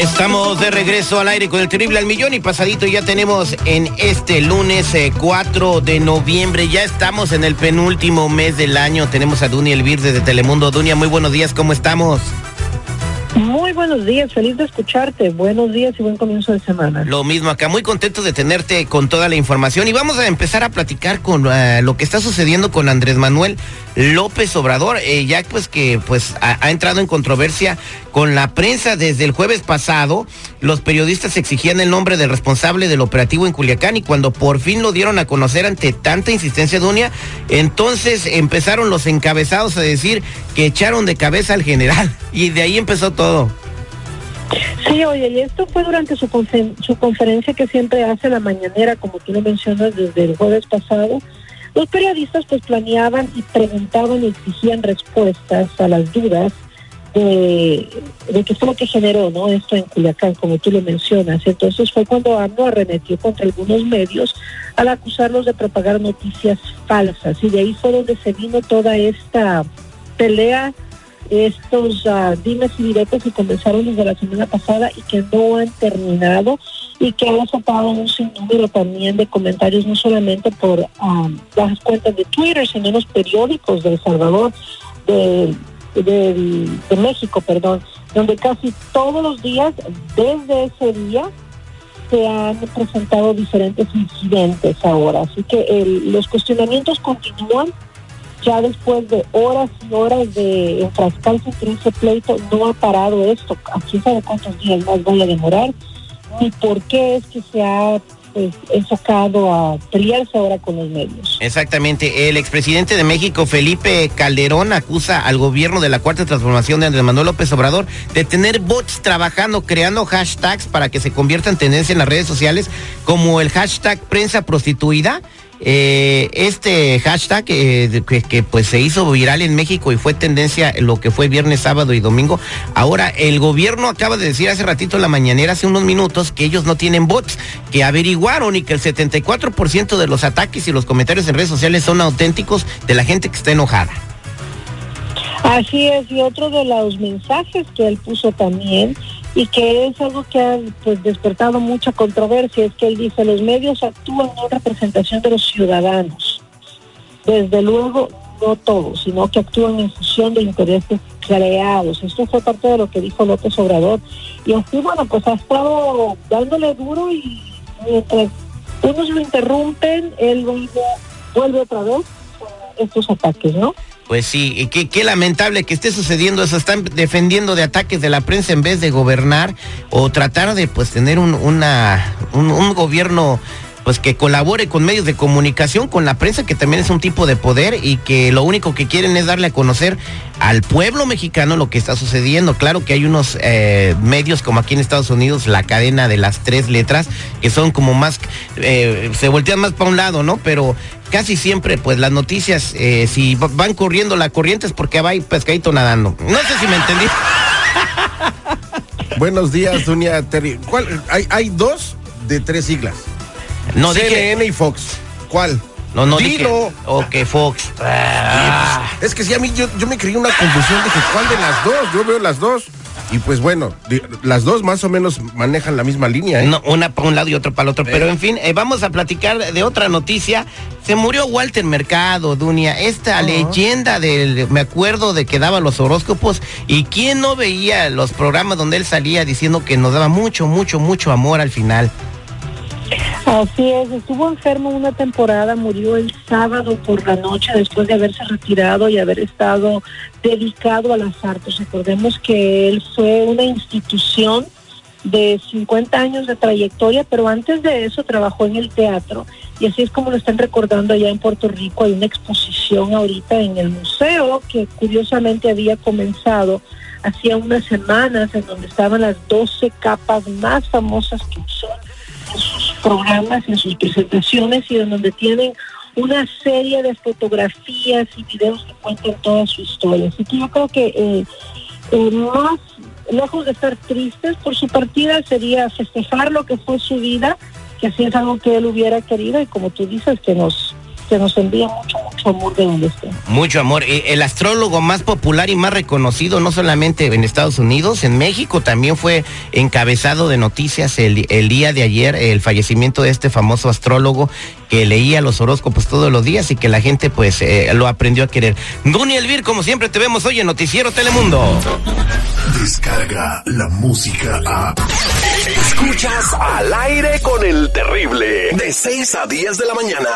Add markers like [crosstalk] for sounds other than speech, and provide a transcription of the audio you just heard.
Estamos de regreso al aire con el terrible al millón y pasadito ya tenemos en este lunes 4 eh, de noviembre, ya estamos en el penúltimo mes del año, tenemos a Dunia Elvir desde Telemundo. Dunia, muy buenos días, ¿cómo estamos? Buenos días, feliz de escucharte. Buenos días y buen comienzo de semana. Lo mismo acá, muy contento de tenerte con toda la información y vamos a empezar a platicar con uh, lo que está sucediendo con Andrés Manuel López Obrador, eh, ya pues que pues ha, ha, entrado en controversia con la prensa desde el jueves pasado. Los periodistas exigían el nombre del responsable del operativo en Culiacán y cuando por fin lo dieron a conocer ante tanta insistencia Dunia, entonces empezaron los encabezados a decir que echaron de cabeza al general [laughs] y de ahí empezó todo. Sí, oye, y esto fue durante su, confer su conferencia que siempre hace la mañanera, como tú lo mencionas desde el jueves pasado. Los periodistas pues planeaban y preguntaban y exigían respuestas a las dudas de, de qué fue lo que generó ¿no? esto en Culiacán, como tú lo mencionas. Entonces fue cuando AMLO arremetió contra algunos medios al acusarlos de propagar noticias falsas. Y de ahí fue donde se vino toda esta pelea estos uh, dimes y directos que comenzaron desde la semana pasada y que no han terminado y que han desatado un sinnúmero también de comentarios, no solamente por um, las cuentas de Twitter, sino los periódicos de El Salvador, de, de, de México, perdón, donde casi todos los días, desde ese día, se han presentado diferentes incidentes ahora. Así que el, los cuestionamientos continúan ya después de horas y horas de enfrascarse en ese pleito, no ha parado esto. Aquí sabe cuántos días más vaya a demorar, ni por qué es que se ha pues, enfocado a pelearse ahora con los medios. Exactamente. El expresidente de México, Felipe Calderón, acusa al gobierno de la Cuarta Transformación de Andrés Manuel López Obrador de tener bots trabajando, creando hashtags para que se conviertan en tendencia en las redes sociales, como el hashtag prensa prostituida eh, este hashtag eh, que, que, pues se hizo viral en México y fue tendencia lo que fue viernes, sábado y domingo. Ahora el gobierno acaba de decir hace ratito en la mañanera, hace unos minutos, que ellos no tienen bots, que averiguaron y que el 74% de los ataques y los comentarios en redes sociales son auténticos de la gente que está enojada. Así es, y otro de los mensajes que él puso también y que es algo que ha pues, despertado mucha controversia, es que él dice, los medios actúan en representación de los ciudadanos. Desde luego, no todos, sino que actúan en función de intereses creados. Esto fue parte de lo que dijo López Obrador. Y así, bueno, pues ha estado dándole duro y mientras unos lo interrumpen, él vuelve, vuelve otra vez estos ataques, ¿no? Pues sí, qué, qué lamentable que esté sucediendo eso. Están defendiendo de ataques de la prensa en vez de gobernar o tratar de pues tener un, una, un, un gobierno pues que colabore con medios de comunicación, con la prensa, que también es un tipo de poder y que lo único que quieren es darle a conocer al pueblo mexicano lo que está sucediendo. Claro que hay unos eh, medios como aquí en Estados Unidos, la cadena de las tres letras, que son como más, eh, se voltean más para un lado, ¿no? Pero casi siempre, pues las noticias, eh, si van corriendo la corriente es porque va pescadito nadando. No sé si me entendí. [laughs] Buenos días, Dunia Terry. ¿Cuál? Hay, hay dos de tres siglas. No, CNN dije... y Fox. ¿Cuál? No, no, Dilo. Ok, Fox. Ah. Es que sí, a mí yo, yo me creí una confusión. Dije, ¿cuál de las dos? Yo veo las dos. Y pues bueno, las dos más o menos manejan la misma línea. ¿eh? No, una para un lado y otra para el otro. Pero en fin, eh, vamos a platicar de otra noticia. Se murió Walter Mercado, Dunia. Esta uh -huh. leyenda del. Me acuerdo de que daba los horóscopos. ¿Y quién no veía los programas donde él salía diciendo que nos daba mucho, mucho, mucho amor al final? Así es, estuvo enfermo una temporada, murió el sábado por la noche después de haberse retirado y haber estado dedicado a las artes. Recordemos que él fue una institución de 50 años de trayectoria, pero antes de eso trabajó en el teatro y así es como lo están recordando allá en Puerto Rico. Hay una exposición ahorita en el museo que curiosamente había comenzado hacía unas semanas en donde estaban las 12 capas más famosas que sus programas, en sus presentaciones y en donde tienen una serie de fotografías y videos que cuentan toda su historia. Así que yo creo que eh, eh, más lejos de estar tristes por su partida, sería festejar lo que fue su vida, que así es algo que él hubiera querido y como tú dices, que nos que nos envía mucho, mucho amor de donde esté. Mucho amor. Eh, El astrólogo más popular y más reconocido, no solamente en Estados Unidos, en México también fue encabezado de noticias el, el día de ayer, el fallecimiento de este famoso astrólogo que leía los horóscopos todos los días y que la gente pues eh, lo aprendió a querer. Guni Elvir, como siempre te vemos hoy en Noticiero Telemundo. Descarga la música a. Escuchas al aire con el terrible. De 6 a 10 de la mañana.